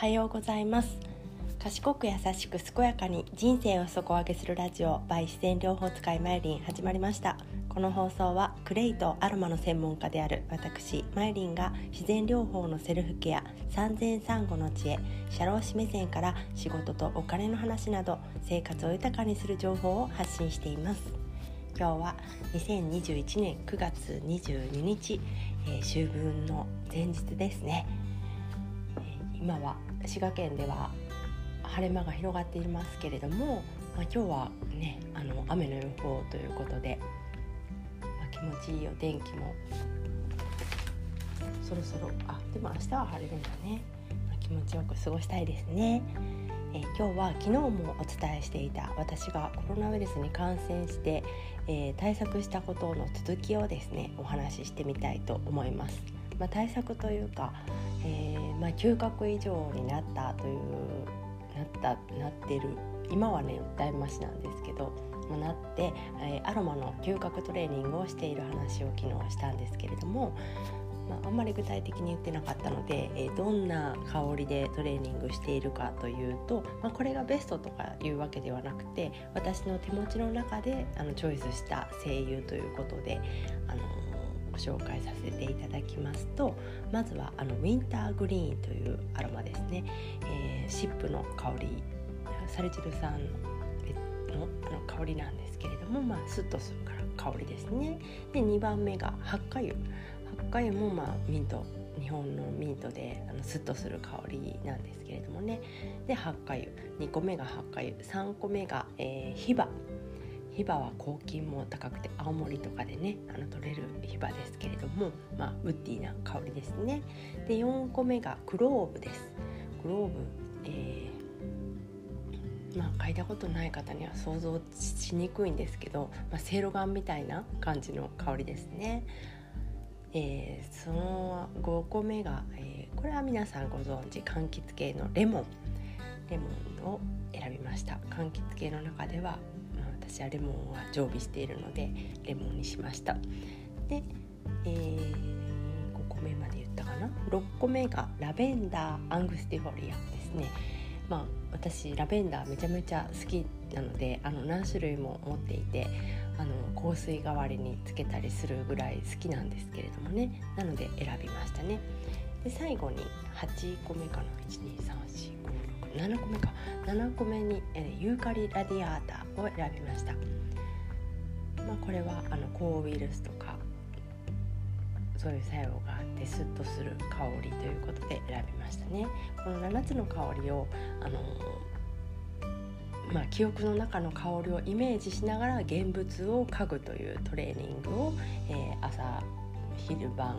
はようございます。賢く優しく健やかに人生を底上げするラジオ by 自然療法使いマイリン始まりました。この放送はクレイとアロマの専門家である私マイリンが自然療法のセルフケア産前産後の知恵社労士目線から仕事とお金の話など生活を豊かにする情報を発信しています。今日は2021年9月22日、えー、秋分の前日ですね。今は滋賀県では晴れ間が広がっていますけれども、まあ、今日はねあの雨の予報ということで、まあ、気持ちいいお天気もそろそろあでも明日は晴れるんだね、まあ、気持ちよく過ごしたいですね。えー、今日は昨日もお伝えしていた私がコロナウイルスに感染して、えー、対策したことの続きをですねお話ししてみたいと思います。まあ、対策というか、えー、まあ、嗅覚異常になったというなったなってる今はね訴えましなんですけど、ま、なって、えー、アロマの嗅覚トレーニングをしている話を昨日したんですけれども、まあ、あんまり具体的に言ってなかったので、えー、どんな香りでトレーニングしているかというと、まあ、これがベストとかいうわけではなくて私の手持ちの中であのチョイスした精油ということであのご紹介させていただきますとまずはあのウィンターグリーンというアロマですね、えー、シップの香りサルチルさんのの香りなんですけれども、まあ、スッとするから香りですね。で2番目がハッカ油。ハッカ油も、まあ、ミント日本のミントであのスッとする香りなんですけれどもね。でハッカ油。2個目がハッカ油。3個目が、えー、ヒバ。ヒバは抗菌も高くて青森とかでねあの取れるヒバですけれども、まあ、ウッディな香りですね。で4個目がクローブです。クローブ、えー、まあ嗅いだことない方には想像しにくいんですけど、まあ、せいろガンみたいな感じの香りですね。えー、その5個目が、えー、これは皆さんご存知柑橘系のレモン。レモンを選びました。柑橘系の中では私はレモンは常備しているのでレモンにしました。で、えー、5個目まで言ったかな？6個目がラベンダーアングスティフォリアですね。まあ私ラベンダーめちゃめちゃ好きなのであの何種類も持っていてあの香水代わりにつけたりするぐらい好きなんですけれどもね。なので選びましたね。で最後に8個目かな？7個目か。7個目に、え、ユーカリラディアータを選びました、まあ、これはあの抗ウイルスとかそういう作用があってスッとする香りということで選びましたね。この7つの香りをあのまあ、記憶の中の香りをイメージしながら現物を嗅ぐというトレーニングを、えー、朝昼晩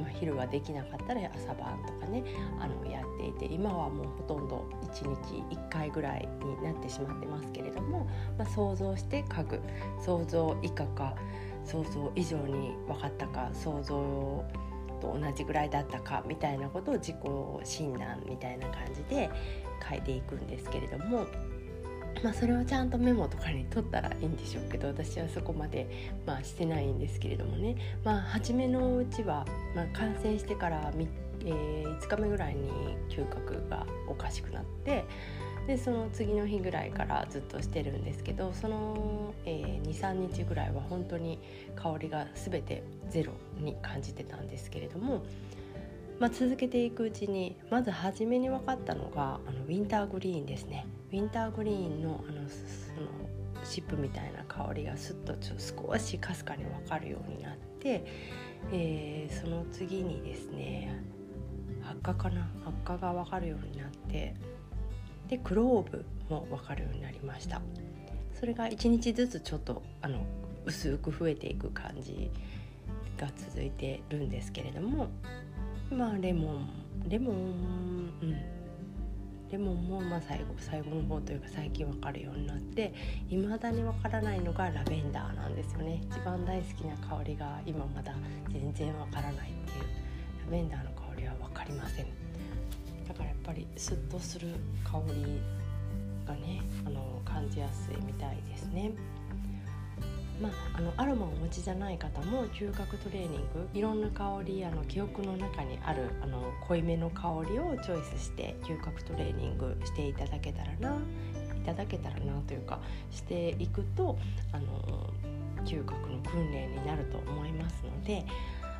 ま、昼はできなかったら朝晩とかねあのやっていて今はもうほとんど1日1回ぐらいになってしまってますけれども、まあ、想像して書く。想像以下か想像以上に分かったか想像と同じぐらいだったかみたいなことを自己診断みたいな感じで書いていくんですけれどもまあ、それをちゃんとメモとかに取ったらいいんでしょうけど私はそこまで、まあ、してないんですけれどもね、まあ、初めのうちは、まあ、感染してからえー、5日目ぐらいに嗅覚がおかしくなってでその次の日ぐらいからずっとしてるんですけどその、えー、23日ぐらいは本当に香りが全てゼロに感じてたんですけれども。まあ、続けていくうちにまず初めに分かったのがあのウィンターグリーンですね。ウィンターグリーンのあのそのシップみたいな香りがすっとちょ少しかすかに分かるようになって、えー、その次にですね発火かな？発火が分かるようになってでクローブも分かるようになりました。それが1日ずつちょっとあの薄く増えていく感じが続いてるんですけれどもまあレモン。レモン。うん。レモンもまあ最後最後の方というか最近分かるようになっていまだに分からないのがラベンダーなんですよね。一番大好きな香りが今まだ全然分からないっていう。ラベンダーの香りは分かりません。だからやっぱりスッとする香りがねあの感じやすいみたいですね。まあ、あのアロマをお持ちじゃない方も嗅覚トレーニングいろんな香りあの記憶の中にあるあの濃いめの香りをチョイスして嗅覚トレーニングしていただけたらないただけたらなというかしていくとあの嗅覚の訓練になると思いますので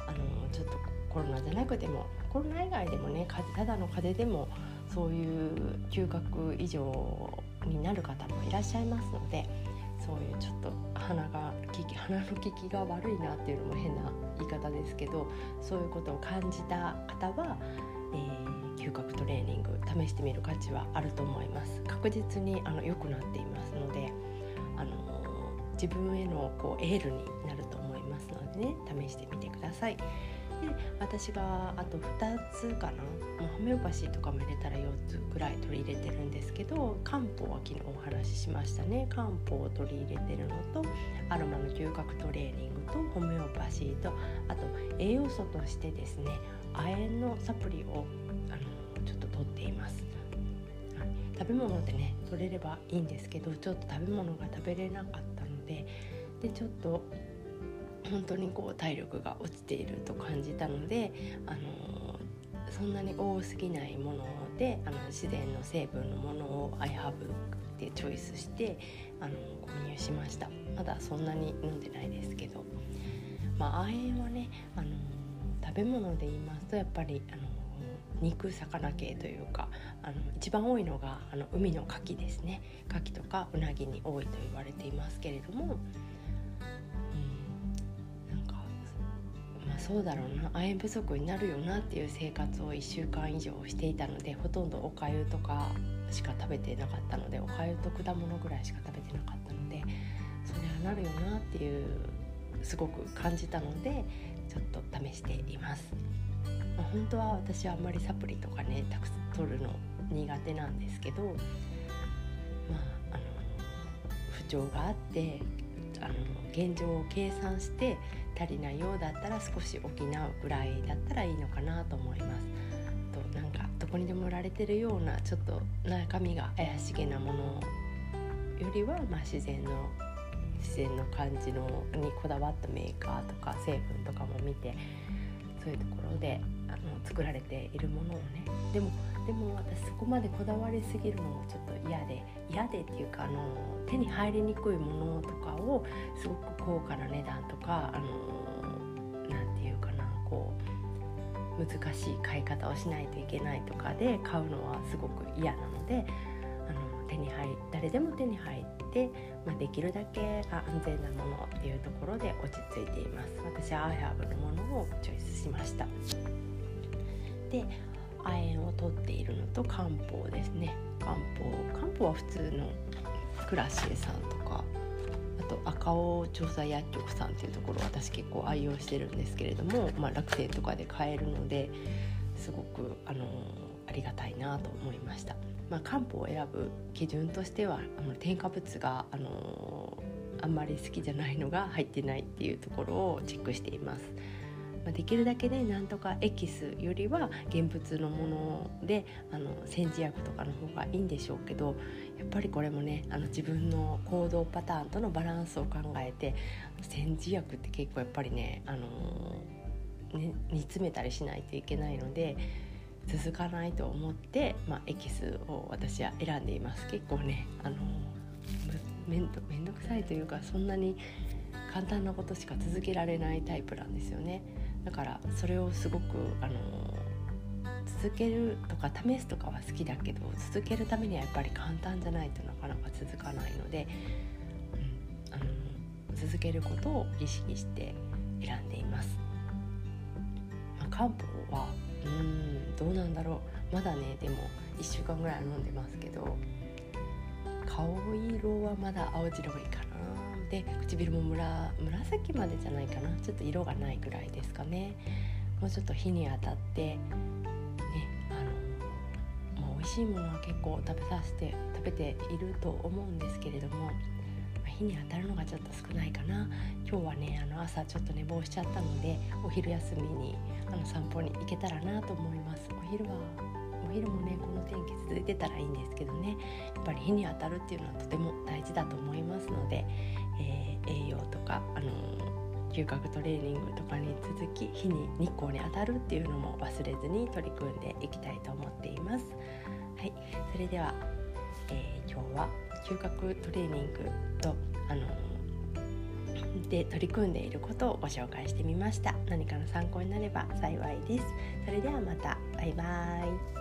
あのちょっとコロナじゃなくてもコロナ以外でもねただの風邪でもそういう嗅覚異常になる方もいらっしゃいますので。そういうちょっと鼻が鼻の利きが悪いなっていうのも変な言い方ですけどそういうことを感じた方は、えー、嗅覚トレーニング試してみる価値はあると思います確実にあの良くなっていますので、あの自分へのこうエールになると思いますのでね試してみてください。で私があと2つかなもうホメオパシーとかも入れたら4つぐらい取り入れてるんですけど漢方は昨日お話ししましたね漢方を取り入れてるのとアロマの嗅覚トレーニングとホメオパシーとあと栄養素としてですね亜鉛のサプリをあのちょっと取っています。食べ物でね取れればいいんですけどちょっと食べ物が食べれなかったのででちょっと本当にこう体力が落ちていると感じたので、あのそんなに多すぎないものであの自然の成分のものを I have でチョイスしてあの購入しました。まだそんなに飲んでないですけど。まあ亜鉛はね、あの食べ物で言いますとやっぱり、あの肉魚系というかあの一番多いのがあの海の牡蠣ですね。牡蠣とかうなぎに多いと言われていますけれどもそうだろうな亜鉛不足になるよなっていう生活を1週間以上していたのでほとんどおかゆとかしか食べてなかったのでおかゆと果物ぐらいしか食べてなかったのでそれはなるよなっていうすごく感じたのでちょっと試しています。まあ、本当は私はあんまりサプリとかねたくさん取るの苦手なんですけどまああの不調があってあの現状を計算して足りないようだったら少し補うぐらいだったらいいのかなと思います。となんかどこにでも売られてるようなちょっと中身が怪しげなものよりは、まあ、自然の自然の感じのにこだわったメーカーとか成分とかも見てそういうところであの作られているものをね。でもでも私そこまでこだわりすぎるのもちょっと嫌で嫌でっていうかあの手に入りにくいものとかをすごく高価な値段とかあのなんていうかなこう難しい買い方をしないといけないとかで買うのはすごく嫌なので手に入誰でも手に入って、まあ、できるだけ安全なものっていうところで落ち着いています。私はアイハーブのものをチョイスしました。で亜鉛を取っているのと漢方ですね。漢方漢方は普通のクラシエさんとかあと赤尾調査薬局さんっていうところ私結構愛用してるんですけれども、まあ、楽天とかで買えるのですごくあのありがたいなと思いました。まあ、漢方を選ぶ基準としてはあの添加物があのあんまり好きじゃないのが入ってないっていうところをチェックしています。まあ、できるだけねなんとかエキスよりは現物のものであの煎じ薬とかの方がいいんでしょうけどやっぱりこれもねあの自分の行動パターンとのバランスを考えて煎じ薬って結構やっぱりね,、あのね煮詰めたりしないといけないので。続かないと思って、まあ、エキスを私は選んでいます結構ねあの面倒面倒くさいというかそんなに簡単なことしか続けられないタイプなんですよねだからそれをすごくあの続けるとか試すとかは好きだけど続けるためにはやっぱり簡単じゃないとなかなか続かないので、うん、あの続けることを意識して選んでいます。まあ、漢方はうんどうなんだろう。まだねでも1週間ぐらい飲んでますけど顔色はまだ青白いいかな。で唇も紫までじゃないかな。ちょっと色がないぐらいですかね。もうちょっと火に当たってねあの、まあ、美味しいものは結構食べさせて食べていると思うんですけれども、まあ、火に当たるのがちょっと少ないかな。今日はねあの朝ちょっと寝坊しちゃったのでお昼休みにあの散歩に行けたらなと思います。お昼はお昼もねこの天気続いてたらいいんですけどね。やっぱり日に当たるっていうのはとても大事だと思いますので、えー、栄養とか、あの嗅覚トレーニングとかに続き日に日光に当たるっていうのも忘れずに取り組んでいきたいと思っています。はい、それでは、えー、今日は嗅覚トレーニングとあので取り組んでいることをご紹介してみました。何かの参考になれば幸いです。それではまた。バイバーイ。